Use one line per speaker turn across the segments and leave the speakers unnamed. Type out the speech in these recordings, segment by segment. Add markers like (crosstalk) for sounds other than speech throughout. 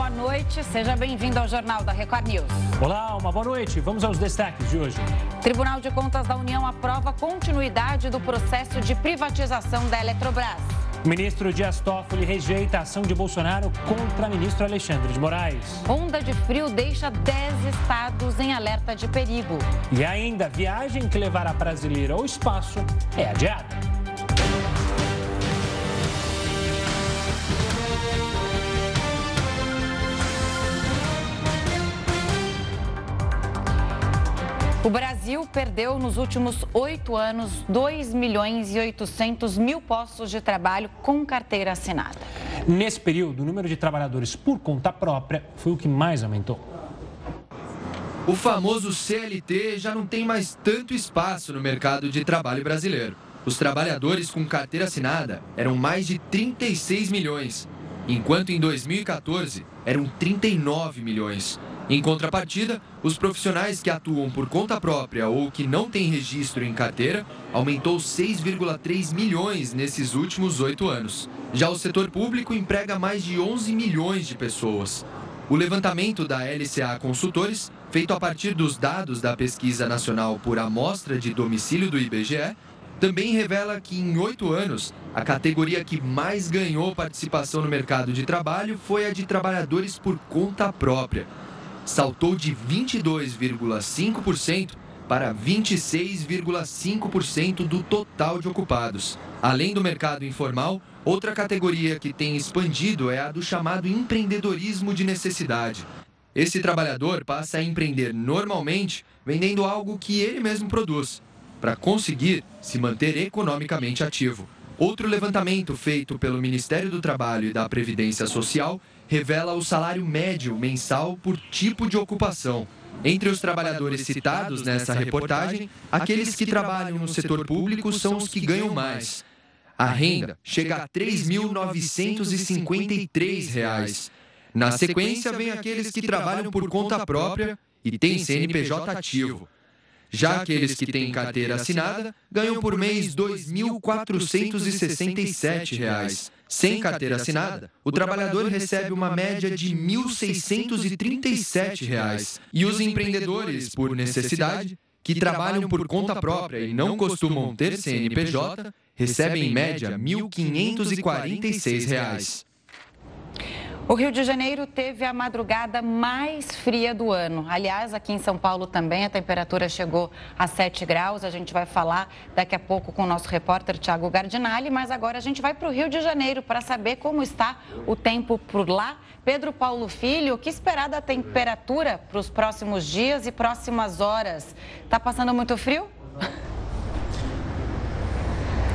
boa noite. Seja bem-vindo ao Jornal da Record News.
Olá, uma boa noite. Vamos aos destaques de hoje.
Tribunal de Contas da União aprova continuidade do processo de privatização da Eletrobras.
O ministro Dias Toffoli rejeita a ação de Bolsonaro contra ministro Alexandre de Moraes.
Onda de frio deixa 10 estados em alerta de perigo.
E ainda, viagem que levará brasileiro ao espaço é adiada.
O Brasil perdeu nos últimos oito anos 2 milhões e 800 mil postos de trabalho com carteira assinada.
Nesse período, o número de trabalhadores por conta própria foi o que mais aumentou.
O famoso CLT já não tem mais tanto espaço no mercado de trabalho brasileiro. Os trabalhadores com carteira assinada eram mais de 36 milhões, enquanto em 2014 eram 39 milhões. Em contrapartida, os profissionais que atuam por conta própria ou que não têm registro em carteira aumentou 6,3 milhões nesses últimos oito anos. Já o setor público emprega mais de 11 milhões de pessoas. O levantamento da LCA Consultores, feito a partir dos dados da Pesquisa Nacional por Amostra de Domicílio do IBGE, também revela que em oito anos, a categoria que mais ganhou participação no mercado de trabalho foi a de trabalhadores por conta própria saltou de 22,5% para 26,5% do total de ocupados. Além do mercado informal, outra categoria que tem expandido é a do chamado empreendedorismo de necessidade. Esse trabalhador passa a empreender normalmente vendendo algo que ele mesmo produz, para conseguir se manter economicamente ativo. Outro levantamento feito pelo Ministério do Trabalho e da Previdência Social revela o salário médio mensal por tipo de ocupação. Entre os trabalhadores citados nessa reportagem, aqueles que trabalham no setor público são os que ganham mais. A renda chega a R$ 3.953. Na sequência, vem aqueles que trabalham por conta própria e têm CNPJ ativo. Já aqueles que têm carteira assinada ganham por mês R$ 2.467. Sem carteira assinada, o trabalhador recebe uma média de R$ 1.637 e os empreendedores, por necessidade, que trabalham por conta própria e não costumam ter CNPJ, recebem em média R$ 1.546.
O Rio de Janeiro teve a madrugada mais fria do ano. Aliás, aqui em São Paulo também a temperatura chegou a 7 graus. A gente vai falar daqui a pouco com o nosso repórter Tiago Gardinali, mas agora a gente vai para o Rio de Janeiro para saber como está o tempo por lá. Pedro Paulo Filho, o que esperar da temperatura para os próximos dias e próximas horas? Está passando muito frio?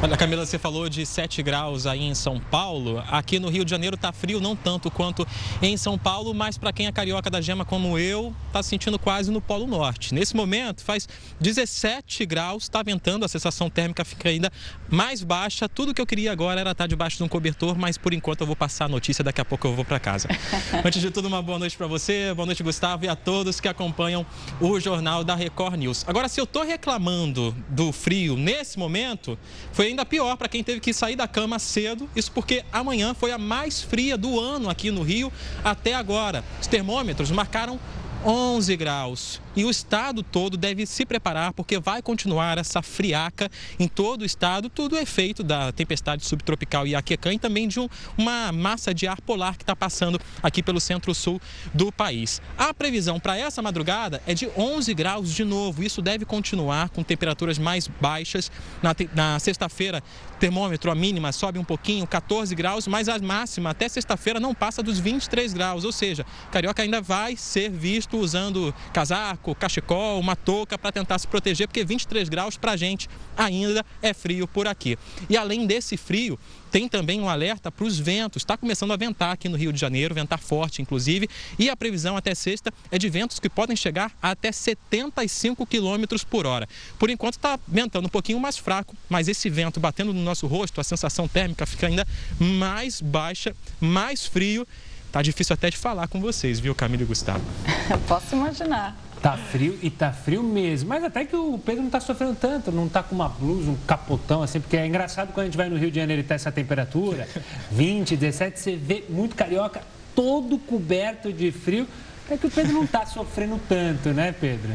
Olha, Camila, você falou de 7 graus aí em São Paulo. Aqui no Rio de Janeiro tá frio, não tanto quanto em São Paulo, mas para quem é carioca da gema como eu, tá sentindo quase no Polo Norte. Nesse momento faz 17 graus, está ventando, a sensação térmica fica ainda mais baixa. Tudo que eu queria agora era estar tá debaixo de um cobertor, mas por enquanto eu vou passar a notícia, daqui a pouco eu vou para casa. (laughs) Antes de tudo, uma boa noite para você, boa noite, Gustavo, e a todos que acompanham o Jornal da Record News. Agora, se eu tô reclamando do frio nesse momento, foi foi ainda pior para quem teve que sair da cama cedo, isso porque amanhã foi a mais fria do ano aqui no Rio até agora. Os termômetros marcaram 11 graus. E o estado todo deve se preparar porque vai continuar essa friaca em todo o estado, tudo efeito da tempestade subtropical Iaquecã e também de um, uma massa de ar polar que está passando aqui pelo centro-sul do país. A previsão para essa madrugada é de 11 graus de novo. Isso deve continuar com temperaturas mais baixas. Na, na sexta-feira, termômetro, a mínima sobe um pouquinho, 14 graus, mas a máxima até sexta-feira não passa dos 23 graus. Ou seja, Carioca ainda vai ser visto usando casaco casaco, cachecol, uma touca para tentar se proteger, porque 23 graus para a gente ainda é frio por aqui. E além desse frio, tem também um alerta para os ventos. Está começando a ventar aqui no Rio de Janeiro, ventar forte, inclusive. E a previsão até sexta é de ventos que podem chegar a até 75 quilômetros por hora. Por enquanto está ventando um pouquinho mais fraco, mas esse vento batendo no nosso rosto, a sensação térmica fica ainda mais baixa, mais frio. Tá difícil até de falar com vocês, viu, Camila e Gustavo? (laughs)
Posso imaginar.
Tá frio e tá frio mesmo. Mas até que o Pedro não tá sofrendo tanto, não tá com uma blusa, um capotão assim, porque é engraçado quando a gente vai no Rio de Janeiro e tá essa temperatura, (laughs) 20, 17, você vê muito carioca todo coberto de frio. É que o Pedro não está sofrendo tanto, né, Pedro?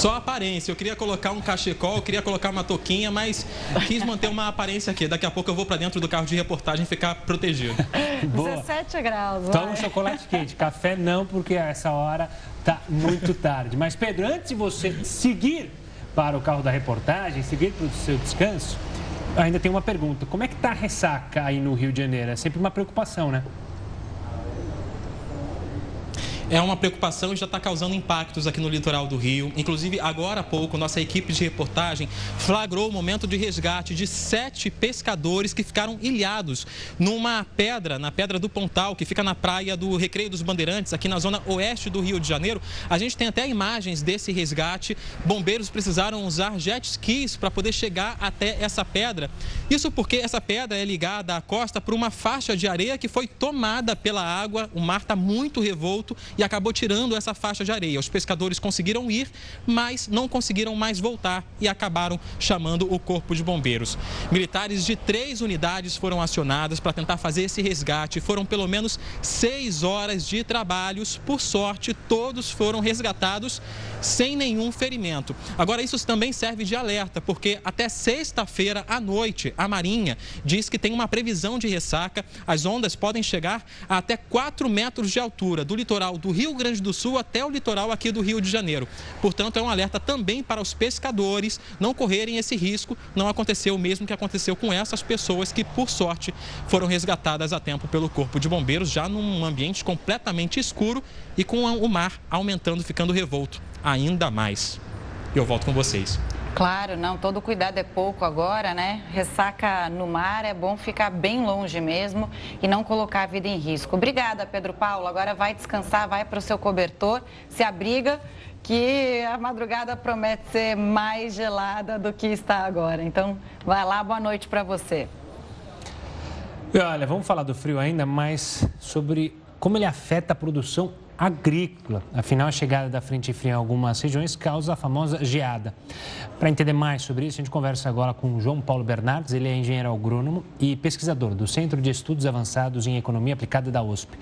Só aparência. Eu queria colocar um cachecol, eu queria colocar uma touquinha, mas quis manter uma aparência aqui. Daqui a pouco eu vou para dentro do carro de reportagem ficar protegido. (laughs)
Boa. 17 graus.
Toma um chocolate quente. Café não, porque a essa hora tá muito tarde. Mas, Pedro, antes de você seguir para o carro da reportagem, seguir para o seu descanso, ainda tem uma pergunta. Como é que tá a ressaca aí no Rio de Janeiro? É sempre uma preocupação, né?
É uma preocupação e já está causando impactos aqui no litoral do Rio. Inclusive, agora há pouco, nossa equipe de reportagem flagrou o momento de resgate de sete pescadores que ficaram ilhados numa pedra, na Pedra do Pontal, que fica na praia do Recreio dos Bandeirantes, aqui na zona oeste do Rio de Janeiro. A gente tem até imagens desse resgate. Bombeiros precisaram usar jet skis para poder chegar até essa pedra. Isso porque essa pedra é ligada à costa por uma faixa de areia que foi tomada pela água. O mar está muito revolto e acabou tirando essa faixa de areia. Os pescadores conseguiram ir, mas não conseguiram mais voltar e acabaram chamando o corpo de bombeiros. Militares de três unidades foram acionadas para tentar fazer esse resgate. Foram pelo menos seis horas de trabalhos. Por sorte, todos foram resgatados sem nenhum ferimento. Agora, isso também serve de alerta, porque até sexta-feira à noite, a Marinha diz que tem uma previsão de ressaca. As ondas podem chegar a até 4 metros de altura do litoral do Rio Grande do Sul até o litoral aqui do Rio de Janeiro. Portanto, é um alerta também para os pescadores não correrem esse risco. Não aconteceu o mesmo que aconteceu com essas pessoas que, por sorte, foram resgatadas a tempo pelo Corpo de Bombeiros, já num ambiente completamente escuro e com o mar aumentando, ficando revolto ainda mais. Eu volto com vocês.
Claro, não, todo cuidado é pouco agora, né? Ressaca no mar, é bom ficar bem longe mesmo e não colocar a vida em risco. Obrigada, Pedro Paulo. Agora vai descansar, vai para o seu cobertor, se abriga, que a madrugada promete ser mais gelada do que está agora. Então, vai lá, boa noite para você.
E olha, vamos falar do frio ainda, mas sobre como ele afeta a produção agrícola. Afinal, a chegada da frente fria em algumas regiões causa a famosa geada. Para entender mais sobre isso, a gente conversa agora com João Paulo Bernardes. Ele é engenheiro agrônomo e pesquisador do Centro de Estudos Avançados em Economia Aplicada da USP.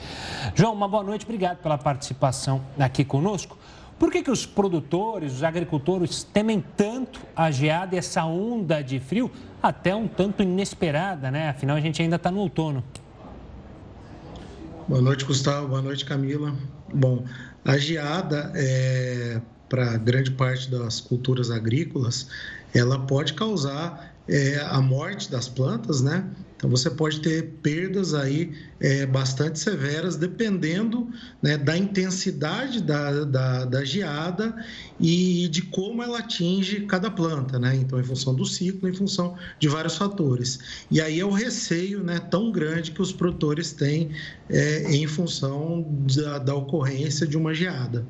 João, uma boa noite. Obrigado pela participação aqui conosco. Por que, que os produtores, os agricultores temem tanto a geada e essa onda de frio, até um tanto inesperada, né? Afinal, a gente ainda está no outono.
Boa noite, Gustavo. Boa noite, Camila. Bom, a geada, é, para grande parte das culturas agrícolas, ela pode causar é, a morte das plantas, né? Então você pode ter perdas aí é, bastante severas, dependendo né, da intensidade da, da, da, geada e de como ela atinge cada planta, né? Então, em função do ciclo, em função de vários fatores. E aí é o receio né, tão grande que os produtores têm é, em função da, da ocorrência de uma geada.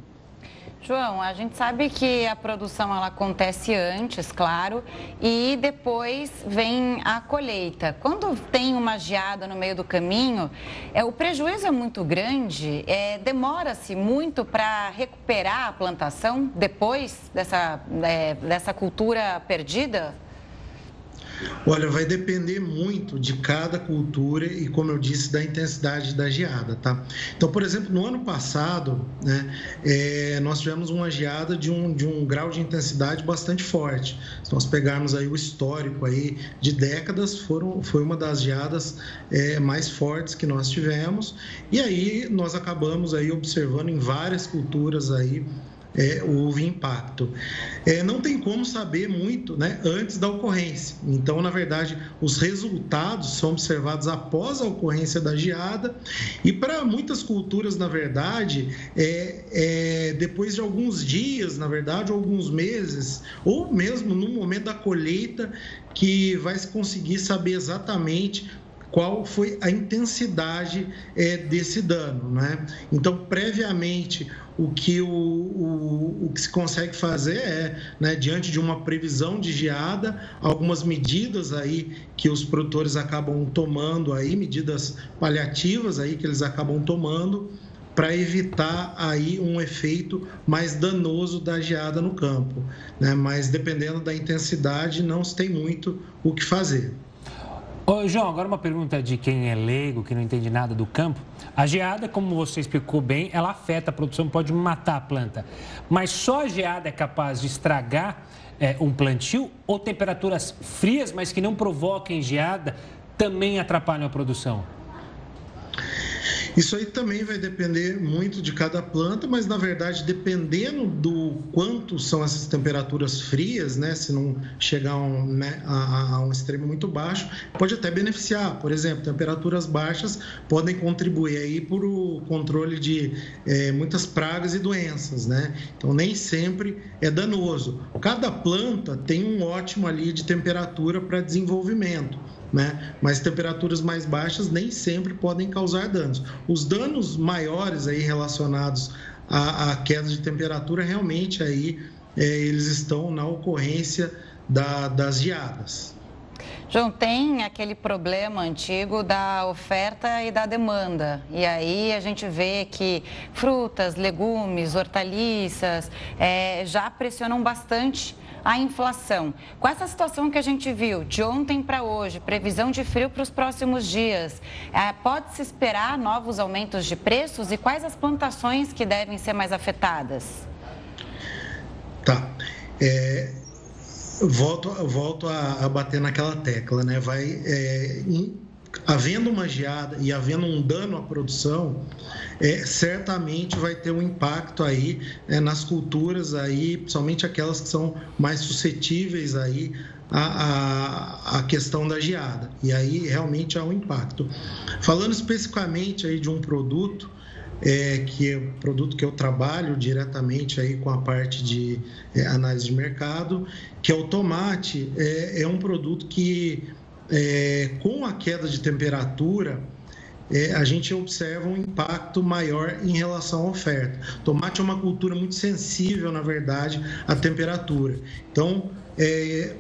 João, a gente sabe que a produção ela acontece antes, claro, e depois vem a colheita. Quando tem uma geada no meio do caminho, é, o prejuízo é muito grande, é, demora-se muito para recuperar a plantação depois dessa, é, dessa cultura perdida?
Olha, vai depender muito de cada cultura e, como eu disse, da intensidade da geada, tá? Então, por exemplo, no ano passado, né, é, nós tivemos uma geada de um, de um grau de intensidade bastante forte. Se nós pegarmos aí o histórico aí de décadas, foram, foi uma das geadas é, mais fortes que nós tivemos. E aí nós acabamos aí observando em várias culturas aí é, houve impacto. É, não tem como saber muito né, antes da ocorrência. Então, na verdade, os resultados são observados após a ocorrência da geada e para muitas culturas, na verdade, é, é, depois de alguns dias, na verdade, alguns meses, ou mesmo no momento da colheita, que vai se conseguir saber exatamente qual foi a intensidade é, desse dano. Né? Então, previamente, o que, o, o, o que se consegue fazer é, né, diante de uma previsão de geada, algumas medidas aí que os produtores acabam tomando aí, medidas paliativas aí que eles acabam tomando para evitar aí um efeito mais danoso da geada no campo, né? Mas dependendo da intensidade, não se tem muito o que fazer.
Ô, João, agora uma pergunta de quem é leigo, que não entende nada do campo. A geada, como você explicou bem, ela afeta a produção, pode matar a planta. Mas só a geada é capaz de estragar é, um plantio ou temperaturas frias, mas que não provoquem geada, também atrapalham a produção?
Isso aí também vai depender muito de cada planta, mas na verdade, dependendo do quanto são essas temperaturas frias, né, se não chegar um, né, a, a, um extremo muito baixo, pode até beneficiar. Por exemplo, temperaturas baixas podem contribuir aí para o controle de é, muitas pragas e doenças, né? Então nem sempre é danoso. Cada planta tem um ótimo ali de temperatura para desenvolvimento né? Mas temperaturas mais baixas nem sempre podem causar danos. Os danos maiores aí relacionados à, à queda de temperatura realmente aí é, eles estão na ocorrência da, das geadas.
João, tem aquele problema antigo da oferta e da demanda. E aí a gente vê que frutas, legumes, hortaliças é, já pressionam bastante a inflação. Com essa situação que a gente viu de ontem para hoje, previsão de frio para os próximos dias, é, pode-se esperar novos aumentos de preços e quais as plantações que devem ser mais afetadas?
Tá. É, volto volto a, a, bater naquela tecla, né? Vai. É, havendo uma geada e havendo um dano à produção, é, certamente vai ter um impacto aí é, nas culturas aí, principalmente aquelas que são mais suscetíveis aí à, à, questão da geada. E aí realmente há um impacto. Falando especificamente aí de um produto, é, que é o produto que eu trabalho diretamente aí com a parte de é, análise de mercado, que é o tomate, é, é um produto que é, com a queda de temperatura, é, a gente observa um impacto maior em relação à oferta. Tomate é uma cultura muito sensível, na verdade, à temperatura. Então, é,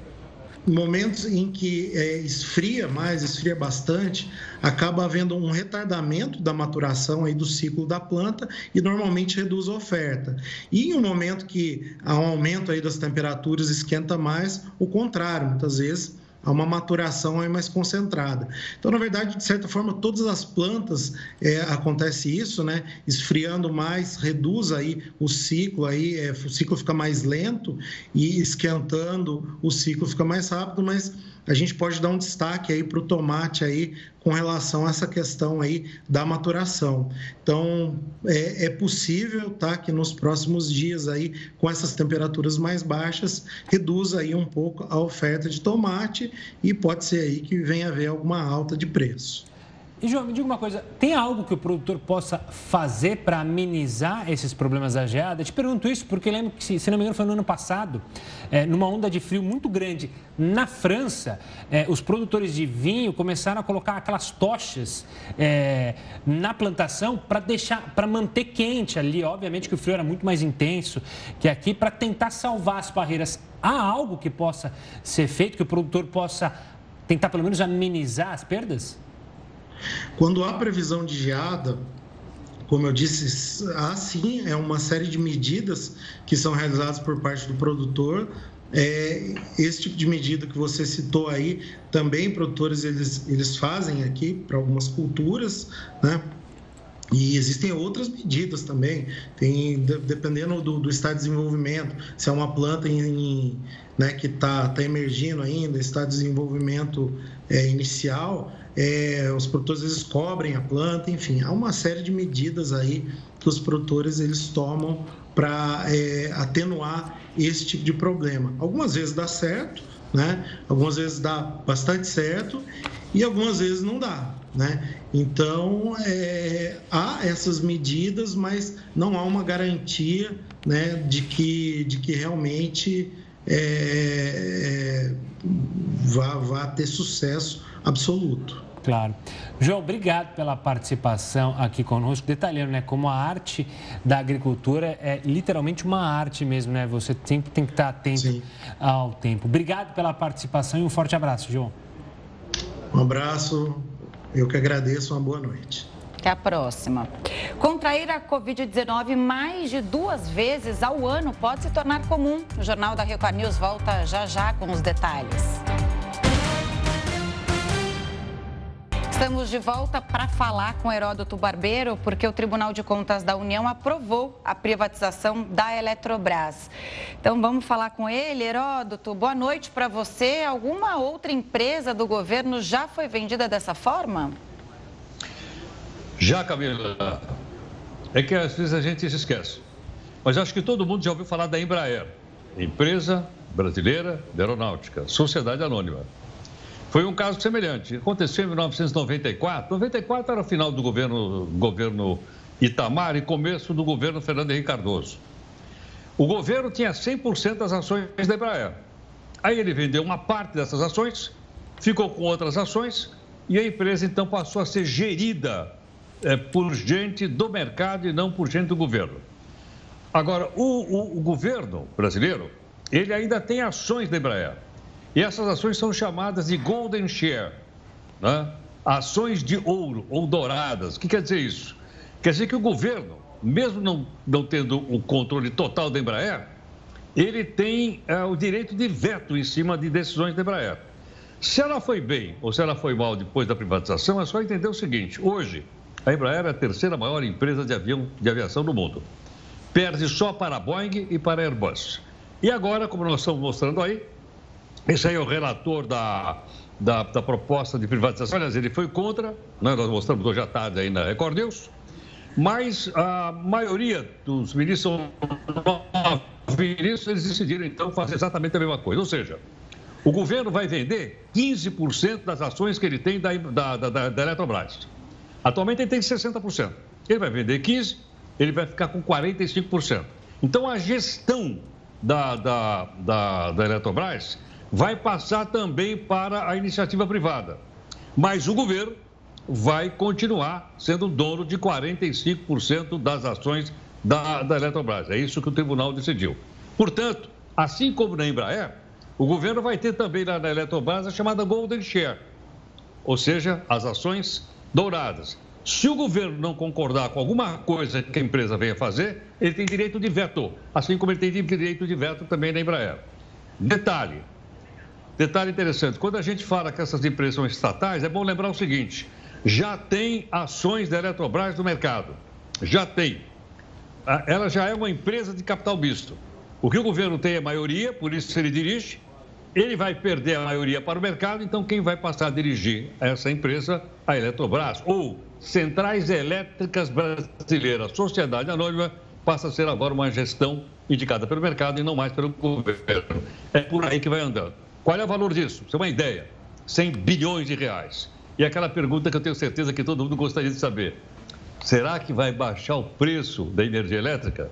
momentos em que é, esfria mais, esfria bastante, acaba havendo um retardamento da maturação aí do ciclo da planta e normalmente reduz a oferta. E em um momento que há um aumento aí das temperaturas esquenta mais, o contrário, muitas vezes a uma maturação aí mais concentrada. Então, na verdade, de certa forma, todas as plantas é, acontece isso, né? Esfriando mais, reduz aí o ciclo, aí é, o ciclo fica mais lento e esquentando o ciclo fica mais rápido, mas a gente pode dar um destaque aí para o tomate aí com relação a essa questão aí da maturação. Então, é, é, possível, tá, que nos próximos dias aí, com essas temperaturas mais baixas, reduza aí um pouco a oferta de tomate e pode ser aí que venha haver alguma alta de preço.
E, João, me diga uma coisa: tem algo que o produtor possa fazer para amenizar esses problemas da geada? Eu te pergunto isso porque lembro que, se não me engano, foi no ano passado, é, numa onda de frio muito grande na França, é, os produtores de vinho começaram a colocar aquelas tochas é, na plantação para deixar, para manter quente ali. Obviamente que o frio era muito mais intenso que aqui, para tentar salvar as barreiras. Há algo que possa ser feito, que o produtor possa tentar pelo menos amenizar as perdas?
Quando há previsão de geada, como eu disse, há sim é uma série de medidas que são realizadas por parte do produtor. É, esse tipo de medida que você citou aí, também produtores eles, eles fazem aqui para algumas culturas, né? E existem outras medidas também, tem, dependendo do, do estado de desenvolvimento, se é uma planta em, né, que está tá emergindo ainda, está de desenvolvimento é, inicial, é, os produtores eles cobrem a planta, enfim, há uma série de medidas aí que os produtores eles tomam para é, atenuar esse tipo de problema. Algumas vezes dá certo, né? Algumas vezes dá bastante certo e algumas vezes não dá, né? Então é, há essas medidas, mas não há uma garantia, né, de que de que realmente é, é vá, vá ter sucesso absoluto.
Claro. João, obrigado pela participação aqui conosco, detalhando, né, como a arte da agricultura é literalmente uma arte mesmo, né? Você sempre tem que estar atento Sim. ao tempo. Obrigado pela participação e um forte abraço, João.
Um abraço, eu que agradeço, uma boa noite.
Até a próxima. Contrair a Covid-19 mais de duas vezes ao ano pode se tornar comum. O Jornal da Rio News volta já já com os detalhes. Estamos de volta para falar com Heródoto Barbeiro, porque o Tribunal de Contas da União aprovou a privatização da Eletrobras. Então vamos falar com ele, Heródoto. Boa noite para você. Alguma outra empresa do governo já foi vendida dessa forma?
Já, Camila. É que às vezes a gente se esquece. Mas acho que todo mundo já ouviu falar da Embraer, empresa brasileira de aeronáutica, sociedade anônima. Foi um caso semelhante. Aconteceu em 1994. 94 era o final do governo, governo Itamar e começo do governo Fernando Henrique Cardoso. O governo tinha 100% das ações da Embraer. Aí ele vendeu uma parte dessas ações, ficou com outras ações e a empresa então passou a ser gerida é, por gente do mercado e não por gente do governo. Agora, o, o, o governo brasileiro, ele ainda tem ações da Embraer. E essas ações são chamadas de Golden Share, né? ações de ouro ou douradas. O que quer dizer isso? Quer dizer que o governo, mesmo não, não tendo o controle total da Embraer, ele tem é, o direito de veto em cima de decisões da Embraer. Se ela foi bem ou se ela foi mal depois da privatização, é só entender o seguinte: hoje, a Embraer é a terceira maior empresa de, avião, de aviação do mundo. Perde só para a Boeing e para a Airbus. E agora, como nós estamos mostrando aí, esse aí é o relator da, da, da, proposta de privatização. Aliás, ele foi contra, né? nós mostramos hoje à tarde aí na Record News, mas a maioria dos ministros ministros, eles decidiram então fazer exatamente a mesma coisa. Ou seja, o governo vai vender 15% das ações que ele tem da, da, da, da Eletrobras. Atualmente ele tem 60%. Ele vai vender 15%, ele vai ficar com 45%. Então a gestão da, da, da, da Eletrobras vai passar também para a iniciativa privada. Mas o governo vai continuar sendo dono de 45% das ações da, da Eletrobras. É isso que o tribunal decidiu. Portanto, assim como na Embraer, o governo vai ter também lá na Eletrobras a chamada Golden Share, ou seja, as ações douradas. Se o governo não concordar com alguma coisa que a empresa venha fazer, ele tem direito de veto, assim como ele tem direito de veto também na Embraer. Detalhe, Detalhe interessante: quando a gente fala que essas empresas são estatais, é bom lembrar o seguinte: já tem ações da Eletrobras no mercado. Já tem. Ela já é uma empresa de capital misto. O que o governo tem é maioria, por isso ele dirige. Ele vai perder a maioria para o mercado, então quem vai passar a dirigir essa empresa? A Eletrobras, ou Centrais Elétricas Brasileiras, Sociedade Anônima, passa a ser agora uma gestão indicada pelo mercado e não mais pelo governo. É por aí que vai andando. Qual é o valor disso? Você tem uma ideia? 100 bilhões de reais. E aquela pergunta que eu tenho certeza que todo mundo gostaria de saber: será que vai baixar o preço da energia elétrica?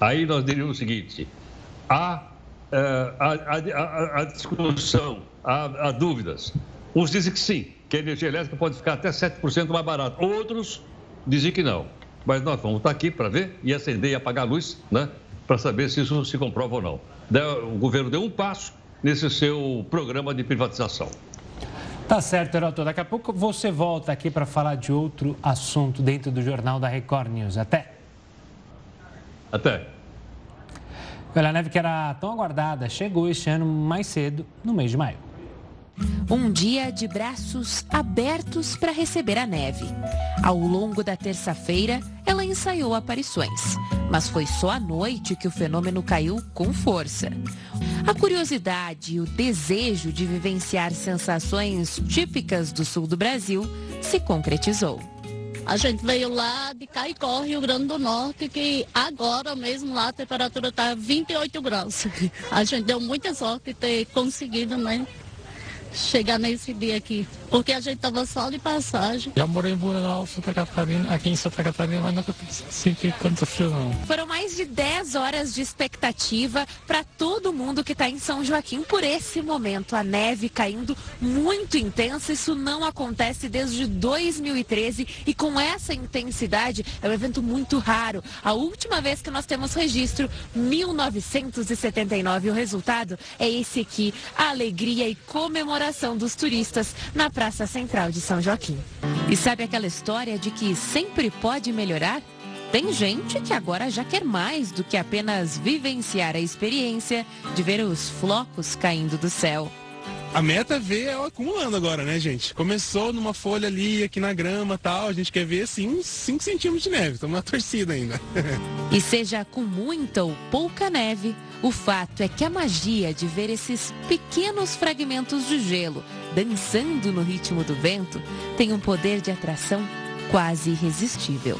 Aí nós diríamos o seguinte: há, há, há discussão, há, há dúvidas. Uns dizem que sim, que a energia elétrica pode ficar até 7% mais barata. Outros dizem que não. Mas nós vamos estar aqui para ver e acender e apagar a luz, né? Para saber se isso se comprova ou não. O governo deu um passo, nesse seu programa de privatização.
Tá certo, Heroto. Daqui a pouco você volta aqui para falar de outro assunto dentro do Jornal da Record News. Até.
Até.
A neve que era tão aguardada chegou este ano mais cedo, no mês de maio.
Um dia de braços abertos para receber a neve. Ao longo da terça-feira, ela ensaiou aparições, mas foi só à noite que o fenômeno caiu com força. A curiosidade e o desejo de vivenciar sensações típicas do sul do Brasil se concretizou.
A gente veio lá de Caicó, Rio Grande do Norte, que agora mesmo lá a temperatura está 28 graus. (laughs) A gente deu muita sorte de ter conseguido, né? Chegar nesse dia aqui, porque a gente estava só de passagem.
Já morei em Blumenau, Santa Catarina, aqui em Santa Catarina, mas nunca senti tanto frio não.
Foram mais de 10 horas de expectativa para todo mundo que está em São Joaquim por esse momento. A neve caindo muito intensa, isso não acontece desde 2013 e com essa intensidade é um evento muito raro. A última vez que nós temos registro, 1979. O resultado é esse aqui, a alegria e comemoração comemoração dos turistas na Praça Central de São Joaquim. E sabe aquela história de que sempre pode melhorar? Tem gente que agora já quer mais do que apenas vivenciar a experiência de ver os flocos caindo do céu.
a meta é ver ela acumulando agora, né, gente? Começou numa folha ali, aqui na grama tal. A gente quer ver, assim, uns 5 centímetros de neve. Estamos na torcida ainda. (laughs)
e seja com muita ou pouca neve, o fato é que a magia de ver esses pequenos fragmentos de gelo dançando no ritmo do vento tem um poder de atração quase irresistível.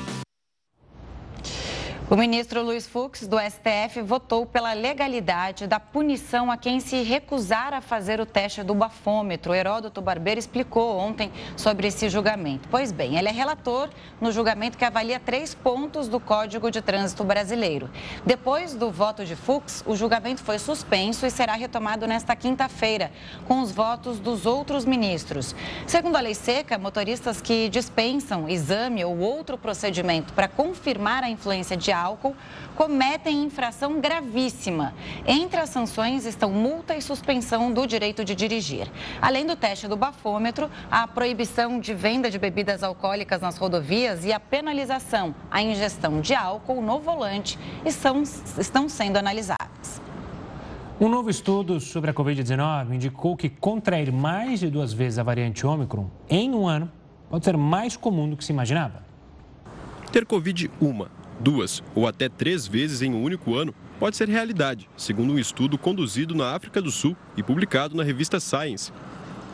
O ministro Luiz Fux, do STF, votou pela legalidade da punição a quem se recusar a fazer o teste do bafômetro. Heródoto Barbeiro explicou ontem sobre esse julgamento. Pois bem, ele é relator no julgamento que avalia três pontos do Código de Trânsito Brasileiro. Depois do voto de Fux, o julgamento foi suspenso e será retomado nesta quinta-feira, com os votos dos outros ministros. Segundo a lei seca, motoristas que dispensam exame ou outro procedimento para confirmar a influência de álcool cometem infração gravíssima. Entre as sanções estão multa e suspensão do direito de dirigir. Além do teste do bafômetro, a proibição de venda de bebidas alcoólicas nas rodovias e a penalização à ingestão de álcool no volante estão, estão sendo analisadas.
Um novo estudo sobre a Covid-19 indicou que contrair mais de duas vezes a variante Ômicron em um ano pode ser mais comum do que se imaginava.
Ter Covid uma duas ou até três vezes em um único ano pode ser realidade, segundo um estudo conduzido na África do Sul e publicado na revista Science.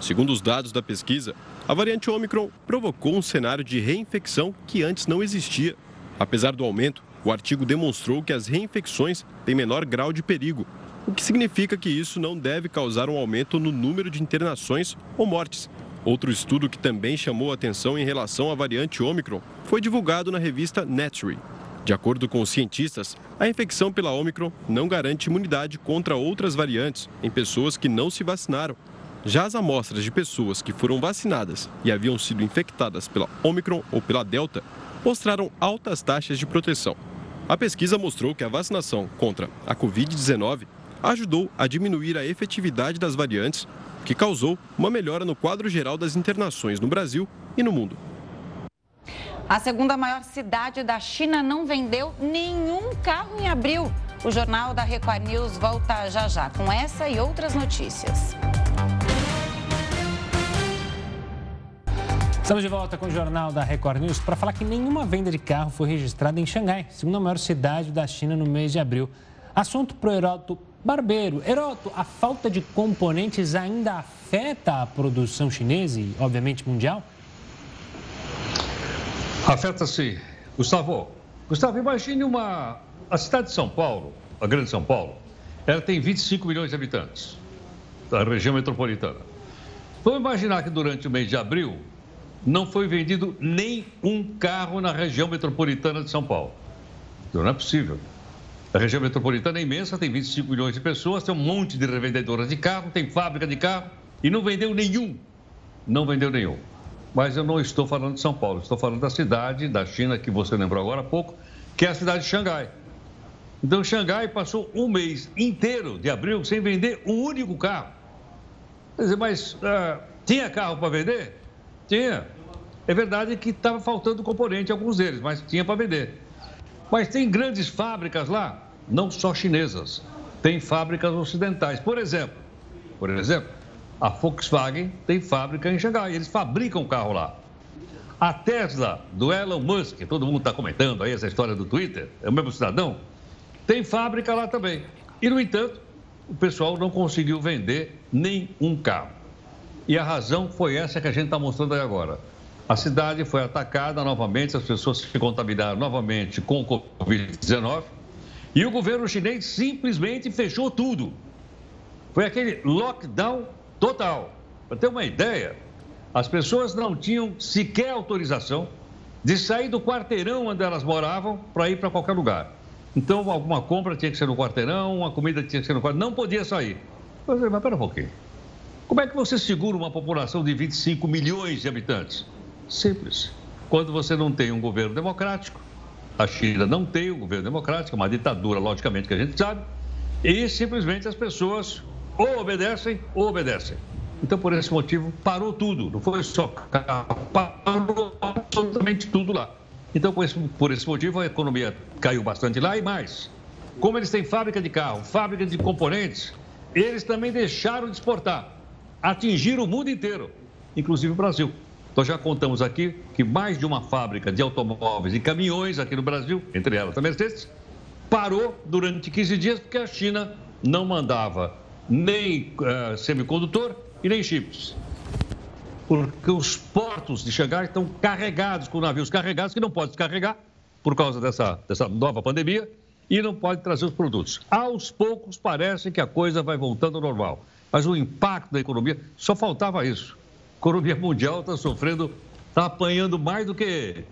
Segundo os dados da pesquisa, a variante Omicron provocou um cenário de reinfecção que antes não existia. Apesar do aumento, o artigo demonstrou que as reinfecções têm menor grau de perigo, o que significa que isso não deve causar um aumento no número de internações ou mortes. Outro estudo que também chamou atenção em relação à variante Omicron foi divulgado na revista Nature. De acordo com os cientistas, a infecção pela Omicron não garante imunidade contra outras variantes em pessoas que não se vacinaram. Já as amostras de pessoas que foram vacinadas e haviam sido infectadas pela Omicron ou pela Delta mostraram altas taxas de proteção. A pesquisa mostrou que a vacinação contra a Covid-19 ajudou a diminuir a efetividade das variantes, que causou uma melhora no quadro geral das internações no Brasil e no mundo.
A segunda maior cidade da China não vendeu nenhum carro em abril. O jornal da Record News volta já já com essa e outras notícias.
Estamos de volta com o jornal da Record News para falar que nenhuma venda de carro foi registrada em Xangai, segunda maior cidade da China no mês de abril. Assunto para o Heroto Barbeiro. Heroto, a falta de componentes ainda afeta a produção chinesa e, obviamente, mundial?
Afeta-se. Gustavo, Gustavo, imagine uma. A cidade de São Paulo, a grande São Paulo, ela tem 25 milhões de habitantes, da região metropolitana. Vamos imaginar que durante o mês de abril não foi vendido nem um carro na região metropolitana de São Paulo. Então, não é possível. A região metropolitana é imensa, tem 25 milhões de pessoas, tem um monte de revendedoras de carro, tem fábrica de carro e não vendeu nenhum. Não vendeu nenhum. Mas eu não estou falando de São Paulo, estou falando da cidade da China, que você lembrou agora há pouco, que é a cidade de Xangai. Então, Xangai passou um mês inteiro de abril sem vender um único carro. Quer dizer, mas uh, tinha carro para vender? Tinha. É verdade que estava faltando componente alguns deles, mas tinha para vender. Mas tem grandes fábricas lá, não só chinesas, tem fábricas ocidentais. Por exemplo, por exemplo, a Volkswagen tem fábrica em Xangai, eles fabricam carro lá. A Tesla, do Elon Musk, todo mundo está comentando aí essa história do Twitter, é o mesmo cidadão, tem fábrica lá também. E, no entanto, o pessoal não conseguiu vender nem um carro. E a razão foi essa que a gente está mostrando aí agora. A cidade foi atacada novamente, as pessoas se contaminaram novamente com o Covid-19 e o governo chinês simplesmente fechou tudo. Foi aquele lockdown total. Para ter uma ideia, as pessoas não tinham sequer autorização de sair do quarteirão onde elas moravam para ir para qualquer lugar. Então, alguma compra tinha que ser no quarteirão, uma comida tinha que ser no quarteirão, não podia sair. Mas, mas pera um pouquinho. Como é que você segura uma população de 25 milhões de habitantes? Simples. Quando você não tem um governo democrático, a China não tem um governo democrático, é uma ditadura, logicamente, que a gente sabe, e simplesmente as pessoas ou obedecem ou obedecem. Então, por esse motivo, parou tudo. Não foi só carro, parou absolutamente tudo lá. Então, por esse, por esse motivo, a economia caiu bastante lá e mais. Como eles têm fábrica de carro, fábrica de componentes, eles também deixaram de exportar. atingir o mundo inteiro, inclusive o Brasil. Nós já contamos aqui que mais de uma fábrica de automóveis e caminhões aqui no Brasil, entre elas a Mercedes, parou durante 15 dias porque a China não mandava nem uh, semicondutor e nem chips. Porque os portos de Xangai estão carregados com navios carregados que não podem descarregar por causa dessa, dessa nova pandemia e não pode trazer os produtos. Aos poucos parece que a coisa vai voltando ao normal. Mas o impacto da economia, só faltava isso. A economia mundial está sofrendo, está apanhando mais do que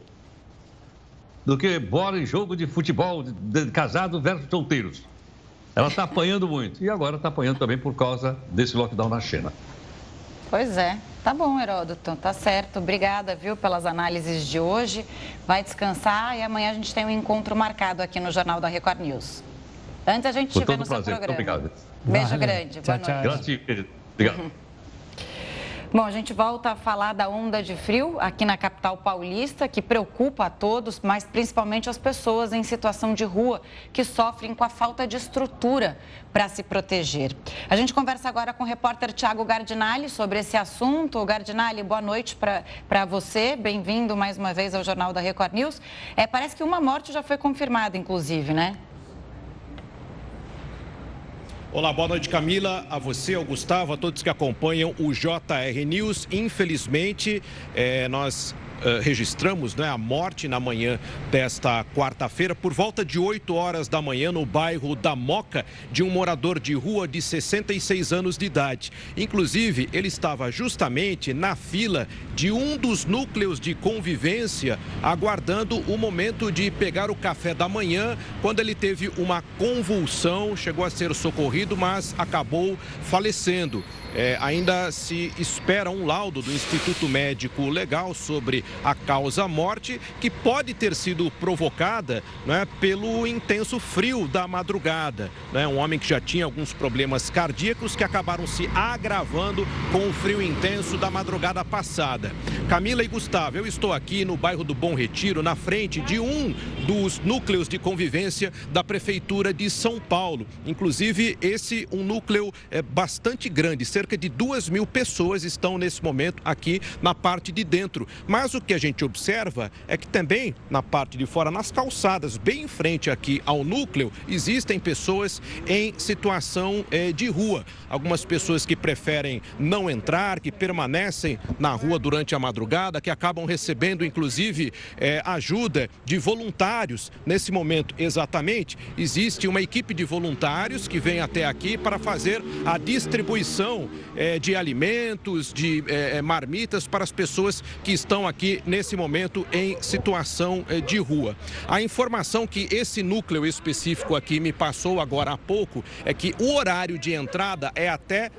do que bola em jogo de futebol de, de casado versus solteiros. Ela está apanhando muito. E agora está apanhando também por causa desse lockdown na China.
Pois é. Tá bom, Heródoto, tá certo. Obrigada, viu, pelas análises de hoje. Vai descansar e amanhã a gente tem um encontro marcado aqui no Jornal da Record News. Antes a gente te vê no prazer. seu programa.
Obrigado.
Beijo Valeu. grande.
Tchau, Boa noite. Tchau. Obrigado. Uhum. (laughs)
Bom, a gente volta a falar da onda de frio aqui na capital paulista, que preocupa a todos, mas principalmente as pessoas em situação de rua, que sofrem com a falta de estrutura para se proteger. A gente conversa agora com o repórter Tiago Gardinali sobre esse assunto. Gardinali, boa noite para você. Bem-vindo mais uma vez ao Jornal da Record News. É, parece que uma morte já foi confirmada, inclusive, né?
Olá, boa noite, Camila. A você, ao Gustavo, a todos que acompanham o JR News. Infelizmente, é, nós Uh, registramos né, a morte na manhã desta quarta-feira, por volta de 8 horas da manhã, no bairro da Moca, de um morador de rua de 66 anos de idade. Inclusive, ele estava justamente na fila de um dos núcleos de convivência, aguardando o momento de pegar o café da manhã, quando ele teve uma convulsão, chegou a ser socorrido, mas acabou falecendo. É, ainda se espera um laudo do Instituto Médico Legal sobre a causa-morte, que pode ter sido provocada né, pelo intenso frio da madrugada. Né? Um homem que já tinha alguns problemas cardíacos que acabaram se agravando com o frio intenso da madrugada passada. Camila e Gustavo, eu estou aqui no bairro do Bom Retiro, na frente de um dos núcleos de convivência da Prefeitura de São Paulo. Inclusive, esse um núcleo é bastante grande, cerca de duas mil pessoas estão nesse momento aqui na parte de dentro. Mas o que a gente observa é que também na parte de fora, nas calçadas, bem em frente aqui ao núcleo, existem pessoas em situação eh, de rua. Algumas pessoas que preferem não entrar, que permanecem na rua durante a madrugada, que acabam recebendo inclusive eh, ajuda de voluntários. Nesse momento, exatamente, existe uma equipe de voluntários que vem até aqui para fazer a distribuição é, de alimentos, de é, é, marmitas para as pessoas que estão aqui nesse momento em situação é, de rua. A informação que esse núcleo específico aqui me passou agora há pouco é que o horário de entrada é até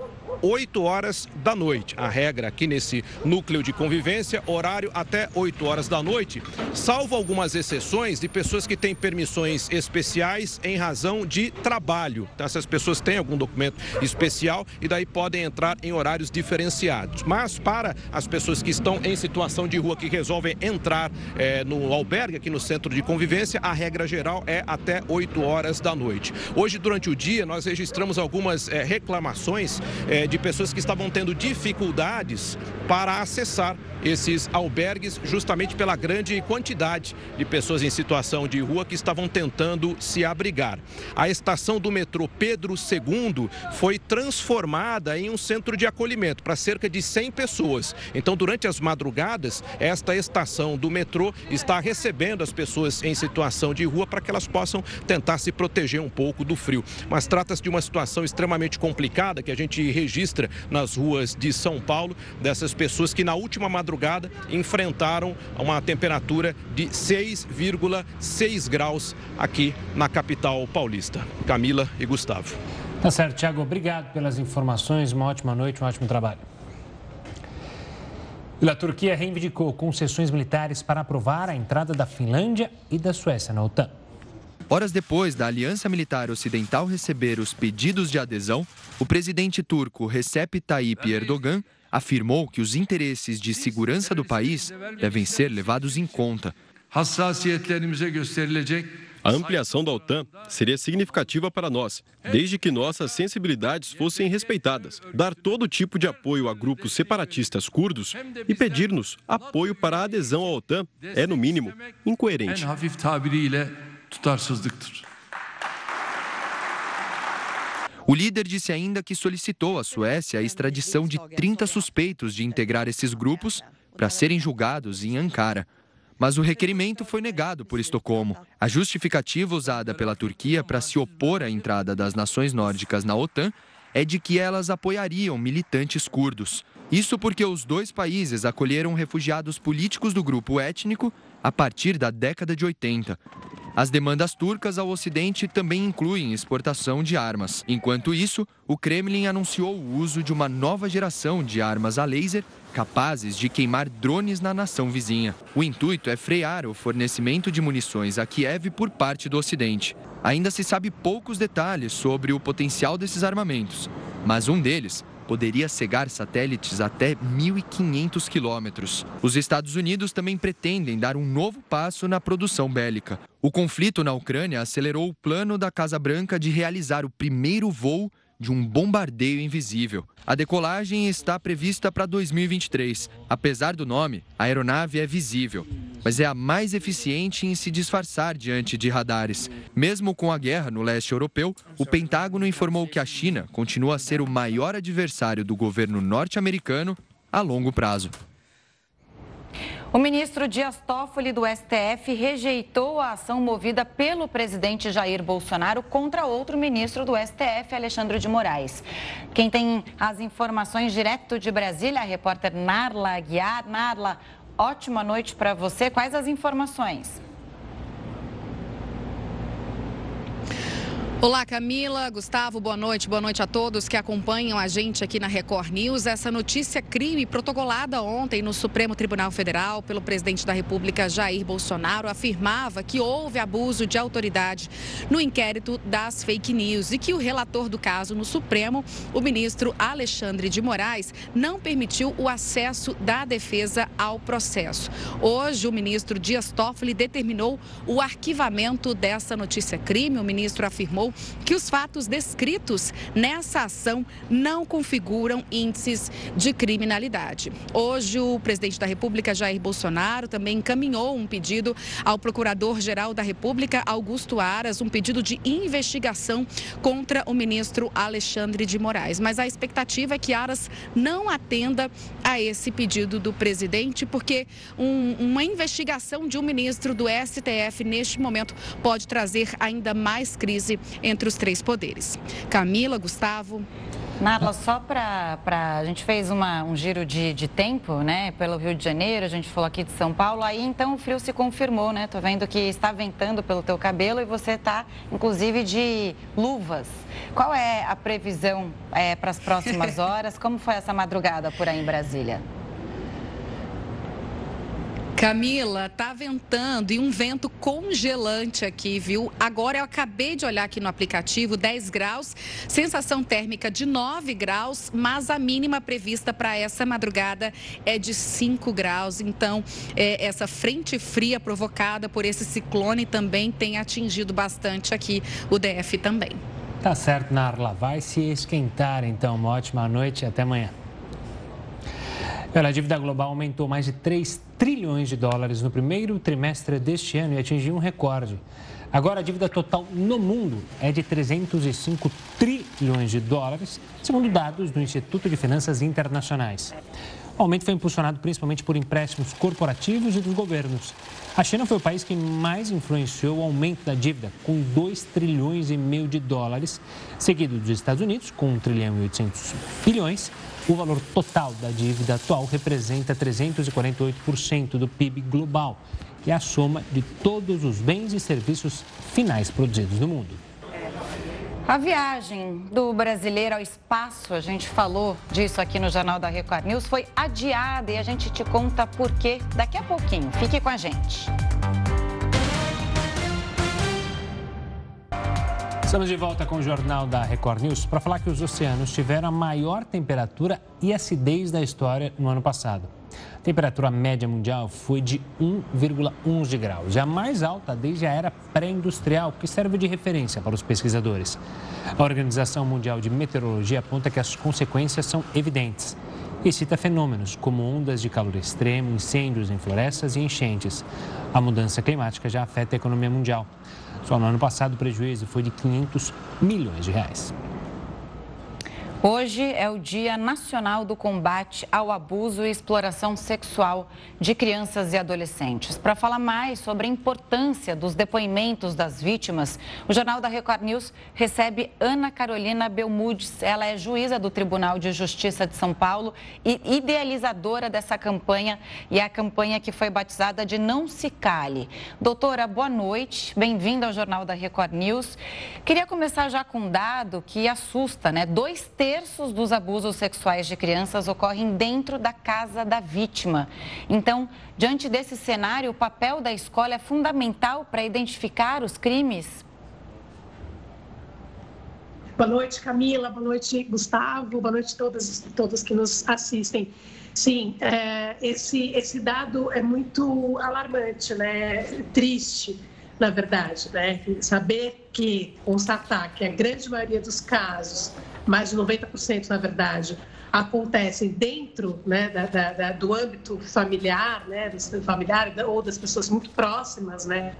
8 horas da noite. A regra aqui nesse núcleo de convivência, horário até 8 horas da noite, salvo algumas exceções de pessoas que têm permissões especiais em razão de trabalho. Então, essas pessoas têm algum documento especial e daí podem entrar em horários diferenciados. Mas para as pessoas que estão em situação de rua, que resolvem entrar é, no albergue aqui no centro de convivência, a regra geral é até 8 horas da noite. Hoje, durante o dia, nós registramos algumas é, reclamações é, de pessoas que estavam tendo dificuldades para acessar esses albergues justamente pela grande quantidade de pessoas em situação de rua que estavam tentando se abrigar. A estação do metrô Pedro II foi transformada em um centro de acolhimento para cerca de 100 pessoas. Então, durante as madrugadas, esta estação do metrô está recebendo as pessoas em situação de rua para que elas possam tentar se proteger um pouco do frio. Mas trata-se de uma situação extremamente complicada que a gente registra nas ruas de São Paulo, dessas pessoas que na última madrugada madrugada enfrentaram uma temperatura de 6,6 graus aqui na capital paulista. Camila e Gustavo.
Tá certo, Tiago. Obrigado pelas informações. Uma ótima noite, um ótimo trabalho. E a Turquia reivindicou concessões militares para aprovar a entrada da Finlândia e da Suécia na OTAN.
Horas depois da Aliança Militar Ocidental receber os pedidos de adesão, o presidente turco Recep Tayyip Erdogan afirmou que os interesses de segurança do país devem ser levados em conta.
A ampliação da OTAN seria significativa para nós, desde que nossas sensibilidades fossem respeitadas. Dar todo tipo de apoio a grupos separatistas curdos e pedir-nos apoio para a adesão à OTAN é, no mínimo, incoerente.
O líder disse ainda que solicitou à Suécia a extradição de 30 suspeitos de integrar esses grupos para serem julgados em Ankara. Mas o requerimento foi negado por Estocolmo. A justificativa usada pela Turquia para se opor à entrada das nações nórdicas na OTAN é de que elas apoiariam militantes curdos. Isso porque os dois países acolheram refugiados políticos do grupo étnico a partir da década de 80. As demandas turcas ao Ocidente também incluem exportação de armas. Enquanto isso, o Kremlin anunciou o uso de uma nova geração de armas a laser capazes de queimar drones na nação vizinha. O intuito é frear o fornecimento de munições a Kiev por parte do Ocidente. Ainda se sabe poucos detalhes sobre o potencial desses armamentos, mas um deles poderia cegar satélites até 1.500 quilômetros. Os Estados Unidos também pretendem dar um novo passo na produção bélica. O conflito na Ucrânia acelerou o plano da Casa Branca de realizar o primeiro voo de um bombardeio invisível. A decolagem está prevista para 2023. Apesar do nome, a aeronave é visível, mas é a mais eficiente em se disfarçar diante de radares. Mesmo com a guerra no leste europeu, o Pentágono informou que a China continua a ser o maior adversário do governo norte-americano a longo prazo.
O ministro Dias Toffoli do STF rejeitou a ação movida pelo presidente Jair Bolsonaro contra outro ministro do STF, Alexandre de Moraes. Quem tem as informações direto de Brasília, a repórter Narla Aguiar. Narla, ótima noite para você. Quais as informações?
Olá, Camila, Gustavo, boa noite. Boa noite a todos que acompanham a gente aqui na Record News. Essa notícia crime protocolada ontem no Supremo Tribunal Federal pelo presidente da República Jair Bolsonaro afirmava que houve abuso de autoridade no inquérito das fake news e que o relator do caso no Supremo, o ministro Alexandre de Moraes, não permitiu o acesso da defesa ao processo. Hoje, o ministro Dias Toffoli determinou o arquivamento dessa notícia crime. O ministro afirmou que os fatos descritos nessa ação não configuram índices de criminalidade. Hoje, o presidente da República, Jair Bolsonaro, também encaminhou um pedido ao Procurador-Geral da República, Augusto Aras, um pedido de investigação contra o ministro Alexandre de Moraes. Mas a expectativa é que Aras não atenda a esse pedido do presidente, porque um, uma investigação de um ministro do STF neste momento pode trazer ainda mais crise entre os três poderes. Camila, Gustavo.
Narla, só para. A gente fez uma, um giro de, de tempo, né? Pelo Rio de Janeiro, a gente falou aqui de São Paulo, aí então o frio se confirmou, né? Tô vendo que está ventando pelo teu cabelo e você está, inclusive, de luvas. Qual é a previsão é, para as próximas (laughs) horas? Como foi essa madrugada por aí em Brasília?
Camila, tá ventando e um vento congelante aqui, viu? Agora eu acabei de olhar aqui no aplicativo, 10 graus, sensação térmica de 9 graus, mas a mínima prevista para essa madrugada é de 5 graus. Então, é, essa frente fria provocada por esse ciclone também tem atingido bastante aqui o DF também.
Tá certo, Narla. Vai se esquentar, então. Uma ótima noite e até amanhã. A dívida global aumentou mais de 3 trilhões de dólares no primeiro trimestre deste ano e atingiu um recorde. Agora, a dívida total no mundo é de 305 trilhões de dólares, segundo dados do Instituto de Finanças Internacionais. O aumento foi impulsionado principalmente por empréstimos corporativos e dos governos. A China foi o país que mais influenciou o aumento da dívida, com 2 trilhões e meio de dólares, seguido dos Estados Unidos, com 1 trilhão e 800 bilhões. O valor total da dívida atual representa 348% do PIB global, que é a soma de todos os bens e serviços finais produzidos no mundo.
A viagem do brasileiro ao espaço, a gente falou disso aqui no Jornal da Record News, foi adiada e a gente te conta por quê daqui a pouquinho. Fique com a gente.
Estamos de volta com o Jornal da Record News para falar que os oceanos tiveram a maior temperatura e acidez da história no ano passado. A temperatura média mundial foi de 1,11 graus, e a mais alta desde a era pré-industrial, que serve de referência para os pesquisadores. A Organização Mundial de Meteorologia aponta que as consequências são evidentes e cita fenômenos como ondas de calor extremo, incêndios em florestas e enchentes. A mudança climática já afeta a economia mundial. Só no ano passado o prejuízo foi de 500 milhões de reais.
Hoje é o Dia Nacional do Combate ao Abuso e Exploração Sexual de Crianças e Adolescentes. Para falar mais sobre a importância dos depoimentos das vítimas, o Jornal da Record News recebe Ana Carolina Belmudes. Ela é juíza do Tribunal de Justiça de São Paulo e idealizadora dessa campanha, e é a campanha que foi batizada de Não Se Cale. Doutora, boa noite, bem-vinda ao Jornal da Record News. Queria começar já com um dado que assusta, né? Dois terços terços dos abusos sexuais de crianças ocorrem dentro da casa da vítima. Então, diante desse cenário, o papel da escola é fundamental para identificar os crimes?
Boa noite, Camila. Boa noite, Gustavo. Boa noite a todas todos que nos assistem. Sim, é, esse, esse dado é muito alarmante, né? Triste, na verdade, né? Saber que, constatar que a grande maioria dos casos mais de 90% na verdade, acontecem dentro né, da, da, da, do âmbito familiar, né, do familiar ou das pessoas muito próximas né,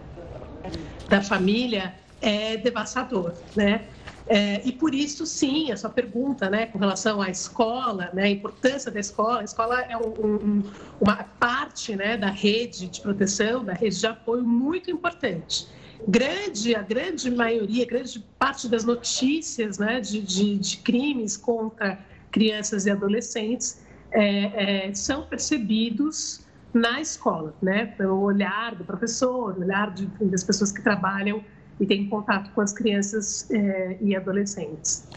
da família, é devastador, né? É, e por isso, sim, a sua pergunta, né, com relação à escola, né, a importância da escola, a escola é um, um, uma parte, né, da rede de proteção, da rede de apoio muito importante grande, a grande maioria, grande parte das notícias né, de, de, de crimes contra crianças e adolescentes é, é, são percebidos na escola, né, pelo olhar do professor, olhar de, das pessoas que trabalham e têm contato com as crianças é, e adolescentes.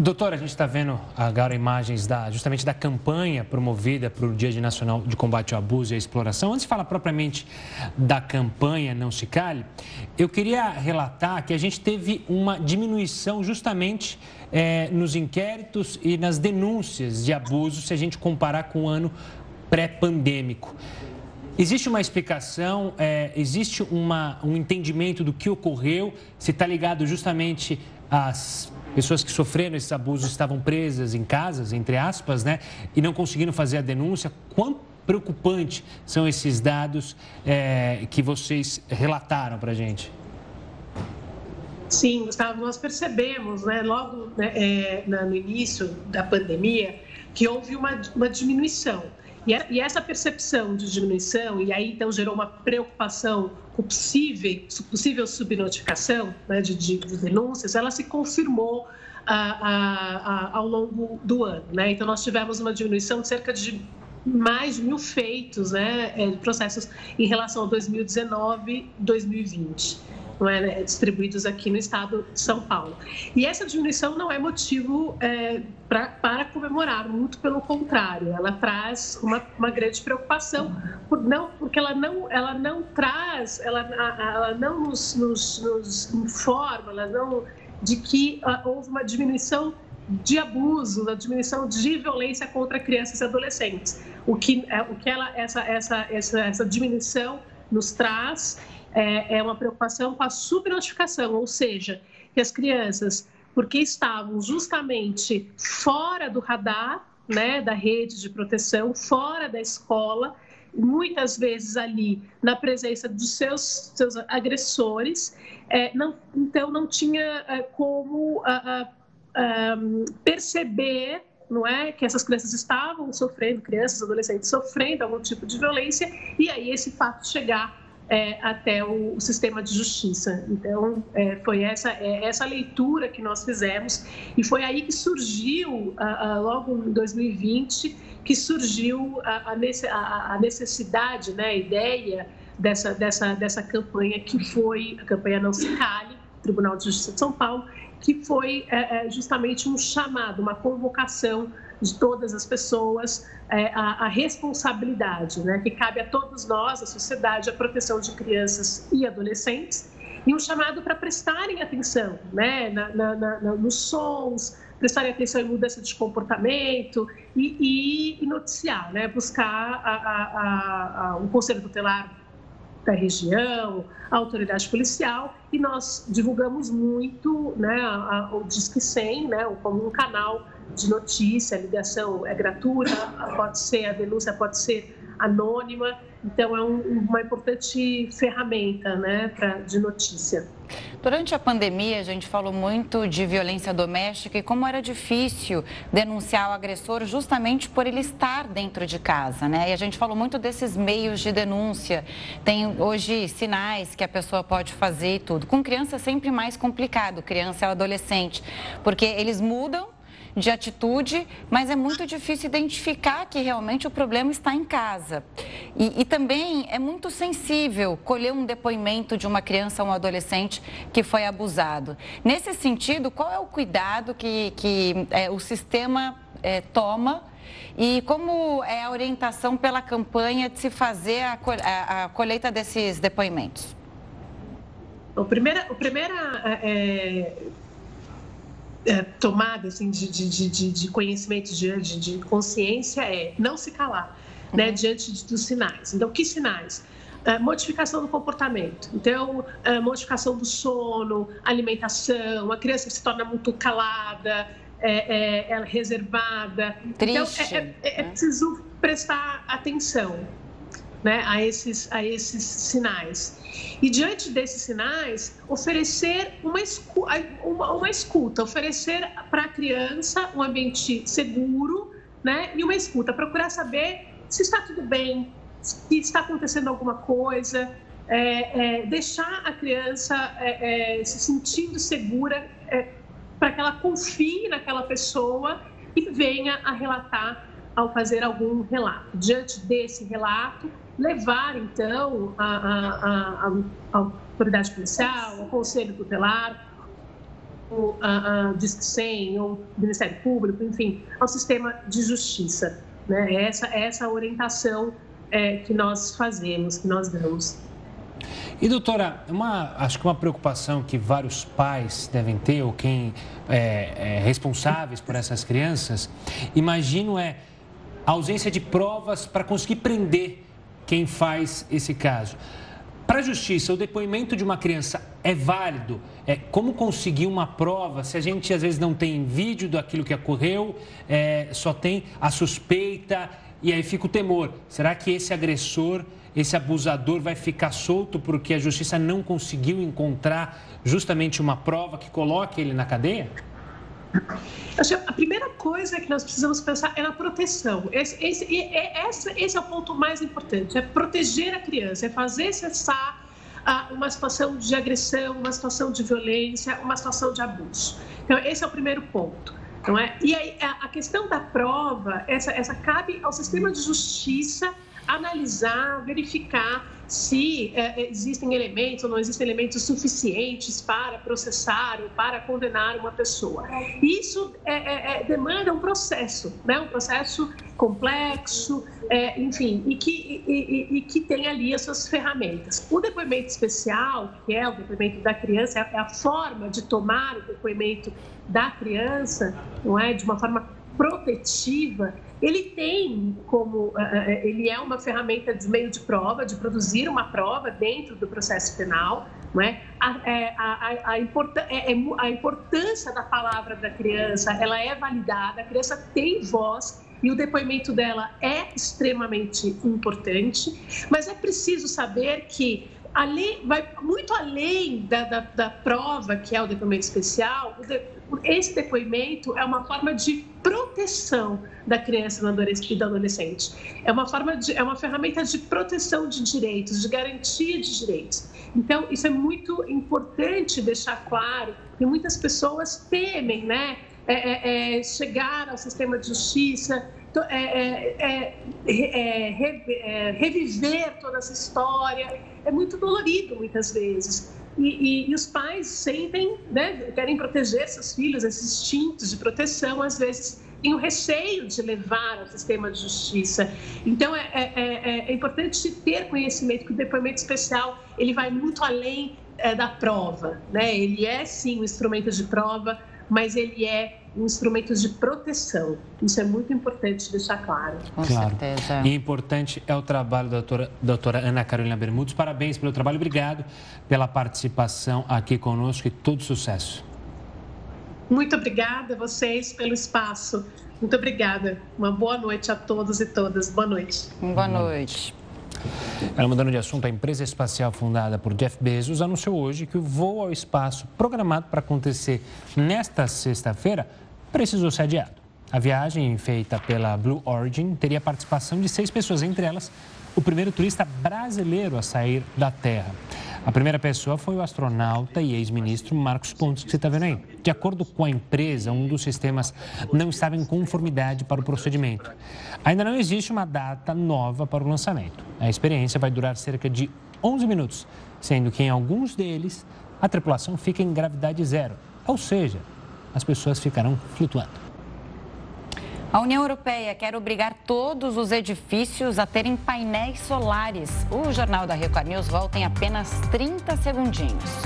Doutora, a gente está vendo agora imagens da, justamente da campanha promovida para o Dia de Nacional de Combate ao Abuso e à Exploração. Antes de falar propriamente da campanha Não Se Cale, eu queria relatar que a gente teve uma diminuição justamente é, nos inquéritos e nas denúncias de abuso se a gente comparar com o ano pré-pandêmico. Existe uma explicação, é, existe uma, um entendimento do que ocorreu, se está ligado justamente às pessoas que sofreram esses abusos estavam presas em casas, entre aspas, né, e não conseguindo fazer a denúncia. Quão preocupante são esses dados é, que vocês relataram para a gente?
Sim, Gustavo, nós percebemos, né, logo né, é, no início da pandemia, que houve uma, uma diminuição. E, e essa percepção de diminuição, e aí então gerou uma preocupação com possível, possível subnotificação né, de, de, de, denúncias, ela se confirmou ao longo do ano. Né? Então, nós tivemos uma diminuição de cerca de mais de mil feitos, né, é, processos em relação a 2019 2020 não é, né, distribuídos aqui no estado de São Paulo. E essa diminuição não é motivo é, pra, para comemorar, muito pelo contrário, ela traz uma, uma grande preocupação, por não, porque ela não, ela não traz, ela, ela não nos, nos, nos informa, ela não de que uh, houve uma diminuição de abuso, da diminuição de violência contra crianças e adolescentes. O que, é, o que ela, essa, essa, essa, essa diminuição nos traz é, é uma preocupação com a subnotificação, ou seja, que as crianças, porque estavam justamente fora do radar, né, da rede de proteção, fora da escola, muitas vezes ali na presença dos seus, seus agressores, é, não, então não tinha é, como a, a, a, perceber não é que essas crianças estavam sofrendo, crianças, adolescentes sofrendo algum tipo de violência, e aí esse fato chegar é, até o, o, sistema de justiça. Então, é, foi essa, é, essa leitura que nós fizemos e foi aí que surgiu, a, a, logo em 2020, que surgiu a, a necessidade, né, a ideia dessa, dessa, dessa campanha que foi a campanha Não Se Cale, Tribunal de Justiça de São Paulo, que foi é, é, justamente um chamado, uma convocação de todas as pessoas é, a, a, responsabilidade, né, que cabe a todos nós, a sociedade, a proteção de crianças e adolescentes, e um chamado para prestarem atenção né, na, na, na, nos sons, prestarem atenção em mudança de comportamento e, e, e noticiar, né? buscar a, a, o Conselho Tutelar da região, a autoridade policial, e nós divulgamos muito né, o Disque 100 né, como um canal de notícia, a ligação é gratuita, pode ser, a denúncia pode ser anônima, então é um, uma importante ferramenta né, pra, de notícia.
Durante a pandemia, a gente falou muito de violência doméstica e como era difícil denunciar o agressor justamente por ele estar dentro de casa, né? E a gente falou muito desses meios de denúncia. Tem hoje sinais que a pessoa pode fazer e tudo. Com criança é sempre mais complicado, criança e adolescente, porque eles mudam de atitude, mas é muito difícil identificar que realmente o problema está em casa. E, e, também é muito sensível colher um depoimento de uma criança ou um adolescente que foi abusado. Nesse sentido, qual é o cuidado que, que é, o sistema é, toma? E como é a orientação pela campanha de se fazer a, a, a colheita desses depoimentos?
O primeira, o primeira é, é, tomada assim, de, de, de, de conhecimento, de, de, consciência é não se calar né, uhum. né, diante dos sinais. Então, que sinais? É, modificação do comportamento. Então, é, modificação do sono, alimentação, a criança se torna muito calada, é, é, é reservada.
Triste.
Então, é, é, é né? preciso prestar atenção né, a, esses, a esses sinais. E diante desses sinais, oferecer uma, uma, uma escuta, oferecer para a criança um ambiente seguro né, e uma escuta, procurar saber se está tudo bem, se está acontecendo alguma coisa, é, é, deixar a criança é, é se sentindo segura é, para que ela confie naquela pessoa e venha a relatar ao fazer algum relato. Diante desse relato, levar, então, a, a, autoridade policial, o conselho tutelar, o a, a Disque 100, ou Ministério Público, enfim, ao sistema de justiça. Né? Essa, essa orientação é, que nós fazemos, que nós damos.
E doutora, uma, acho que uma preocupação que vários pais devem ter, ou quem é, é responsáveis por essas crianças, imagino é a ausência de provas para conseguir prender quem faz esse caso. Para a justiça, o depoimento de uma criança é válido? É, como conseguir uma prova se a gente às vezes não tem vídeo daquilo que ocorreu, é, só tem a suspeita e aí fica o temor. Será que esse agressor, esse abusador vai ficar solto porque a justiça não conseguiu encontrar justamente uma prova que coloque ele na cadeia?
A primeira coisa que nós precisamos pensar é na proteção. Esse, esse, esse, esse é o ponto mais importante: é proteger a criança, é fazer cessar ah, uma situação de agressão, uma situação de violência, uma situação de abuso. Então, esse é o primeiro ponto. Não é? E aí, a questão da prova, essa, essa cabe ao sistema de justiça analisar, verificar se é, é, existem elementos ou não existem elementos suficientes para processar ou para condenar uma pessoa. Isso é, é, é demanda um processo, né? um processo complexo, é, enfim, e que, e, e, e, que tem ali as suas ferramentas. O depoimento especial, que é o depoimento da criança, é a forma de tomar o depoimento da criança, não é, de uma forma protetiva, ele tem como eh, eh, ele é uma ferramenta de meio de prova, de produzir uma prova dentro do processo penal, não é? A, é, a, a, a, importância, é, a importância da palavra da criança, ela é validada, a criança tem voz e o depoimento dela é extremamente importante, mas é preciso saber que ali vai muito além da, da, da prova que é o depoimento especial, esse depoimento é uma forma de proteção da criança e do adolescente. É uma forma de, é uma ferramenta de proteção de direitos, de garantia de direitos. Então, isso é muito importante deixar claro que muitas pessoas temem, né, é, é, é chegar ao sistema de justiça, é, é, reviver toda essa história. É muito dolorido muitas vezes. E, e, e, os pais sentem, né, querem proteger seus filhos, esses instintos de proteção, às vezes têm o receio de levar ao sistema de justiça. Então, é, é, é, é importante ter conhecimento que o depoimento especial ele vai muito além é, da prova. Né? Ele é, sim, um instrumento de prova, mas ele é instrumentos de proteção. Isso é muito importante deixar claro.
Com claro. certeza. E importante é o trabalho da doutora, doutora Ana Carolina Bermudes. Parabéns pelo trabalho, obrigado pela participação aqui conosco e todo sucesso.
Muito obrigada a vocês pelo espaço. Muito obrigada. Uma boa noite a todos e todas. Boa noite.
Boa noite.
Ela mudando de assunto, a empresa espacial fundada por Jeff Bezos anunciou hoje que o voo ao espaço programado para acontecer nesta sexta-feira precisou ser adiado. A viagem feita pela Blue Origin teria participação de seis pessoas, entre elas o primeiro turista brasileiro a sair da Terra. A primeira pessoa foi o astronauta e ex-ministro Marcos Pontes, que você está vendo aí. De acordo com a empresa, um dos sistemas não estava em conformidade para o procedimento. Ainda não existe uma data nova para o lançamento. A experiência vai durar cerca de 11 minutos, sendo que em alguns deles a tripulação fica em gravidade zero, ou seja, as pessoas ficarão flutuando.
A União Europeia quer obrigar todos os edifícios a terem painéis solares. O Jornal da Record News volta em apenas 30 segundinhos.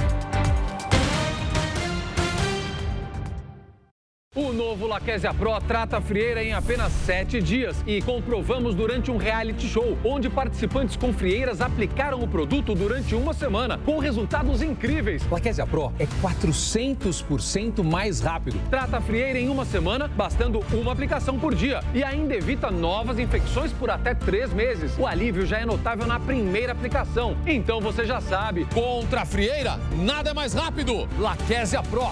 O novo Laquesia Pro trata a frieira em apenas sete dias e comprovamos durante um reality show, onde participantes com frieiras aplicaram o produto durante uma semana, com resultados incríveis. Laquesia Pro é 400% mais rápido. Trata a frieira em uma semana, bastando uma aplicação por dia e ainda evita novas infecções por até três meses. O alívio já é notável na primeira aplicação. Então você já sabe, contra a frieira, nada é mais rápido. Laquesia Pro.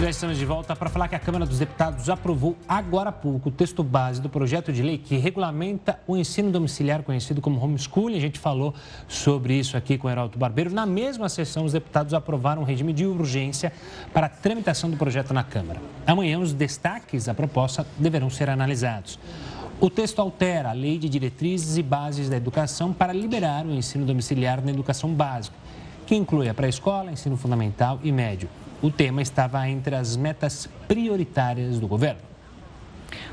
Já estamos de volta para falar que a Câmara dos Deputados aprovou agora há pouco o texto base do projeto de lei que regulamenta o ensino domiciliar conhecido como homeschooling. A gente falou sobre isso aqui com o Heraldo Barbeiro. Na mesma sessão, os deputados aprovaram um regime de urgência para a tramitação do projeto na Câmara. Amanhã, os destaques da proposta deverão ser analisados. O texto altera a Lei de Diretrizes e Bases da Educação para liberar o ensino domiciliar na educação básica, que inclui a pré-escola, ensino fundamental e médio o tema estava entre as metas prioritárias do governo.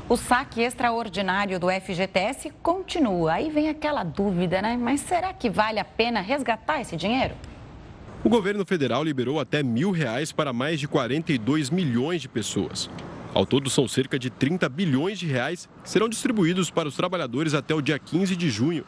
O saque extraordinário do FGTS continua. Aí vem aquela dúvida, né? Mas será que vale a pena resgatar esse dinheiro?
O governo federal liberou até mil reais para mais de 42 milhões de pessoas. Ao todo, são cerca de 30 bilhões de reais que serão distribuídos para os trabalhadores até o dia 15 de junho.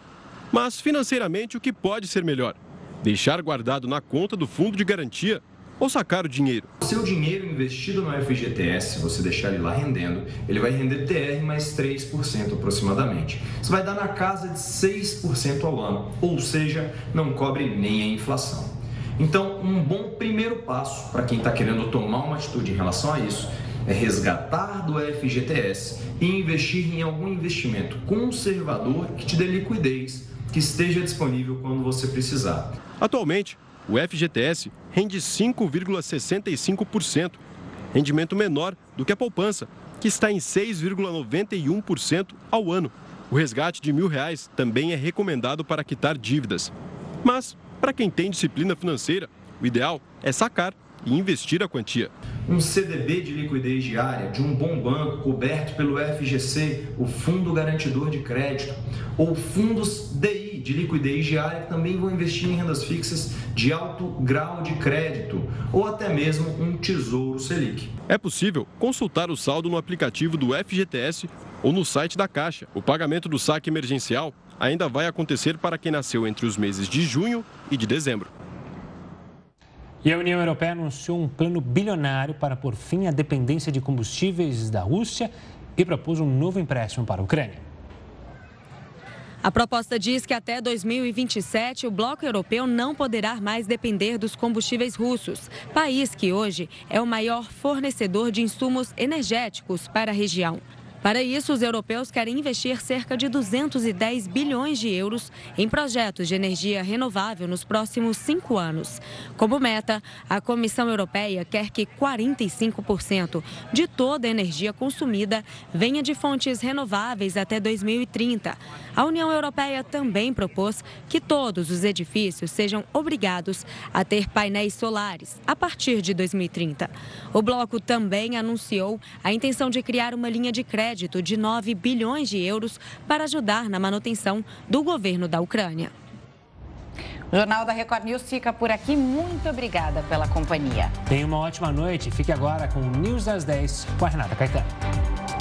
Mas, financeiramente, o que pode ser melhor? Deixar guardado na conta do fundo de garantia ou sacar o dinheiro.
O seu dinheiro investido no FGTS, se você deixar ele lá rendendo, ele vai render TR mais 3% aproximadamente. Isso vai dar na casa de 6% ao ano, ou seja, não cobre nem a inflação. Então, um bom primeiro passo para quem está querendo tomar uma atitude em relação a isso é resgatar do FGTS e investir em algum investimento conservador que te dê liquidez, que esteja disponível quando você precisar.
Atualmente, o FGTS rende 5,65%, rendimento menor do que a poupança, que está em 6,91% ao ano. O resgate de mil reais também é recomendado para quitar dívidas. Mas, para quem tem disciplina financeira, o ideal é sacar e investir a quantia.
Um CDB de liquidez diária de um bom banco coberto pelo FGC, o Fundo Garantidor de Crédito, ou fundos DI de liquidez diária que também vão investir em rendas fixas de alto grau de crédito, ou até mesmo um Tesouro Selic.
É possível consultar o saldo no aplicativo do FGTS ou no site da Caixa. O pagamento do saque emergencial ainda vai acontecer para quem nasceu entre os meses de junho e de dezembro.
E a União Europeia anunciou um plano bilionário para pôr fim à dependência de combustíveis da Rússia e propôs um novo empréstimo para a Ucrânia.
A proposta diz que até 2027 o bloco europeu não poderá mais depender dos combustíveis russos, país que hoje é o maior fornecedor de insumos energéticos para a região. Para isso, os europeus querem investir cerca de 210 bilhões de euros em projetos de energia renovável nos próximos cinco anos. Como meta, a Comissão Europeia quer que 45% de toda a energia consumida venha de fontes renováveis até 2030. A União Europeia também propôs que todos os edifícios sejam obrigados a ter painéis solares a partir de 2030. O bloco também anunciou a intenção de criar uma linha de crédito crédito de 9 bilhões de euros para ajudar na manutenção do governo da Ucrânia.
O Jornal da Record News fica por aqui. Muito obrigada pela companhia.
Tenha uma ótima noite. Fique agora com o News das 10 com a Renata Caetano.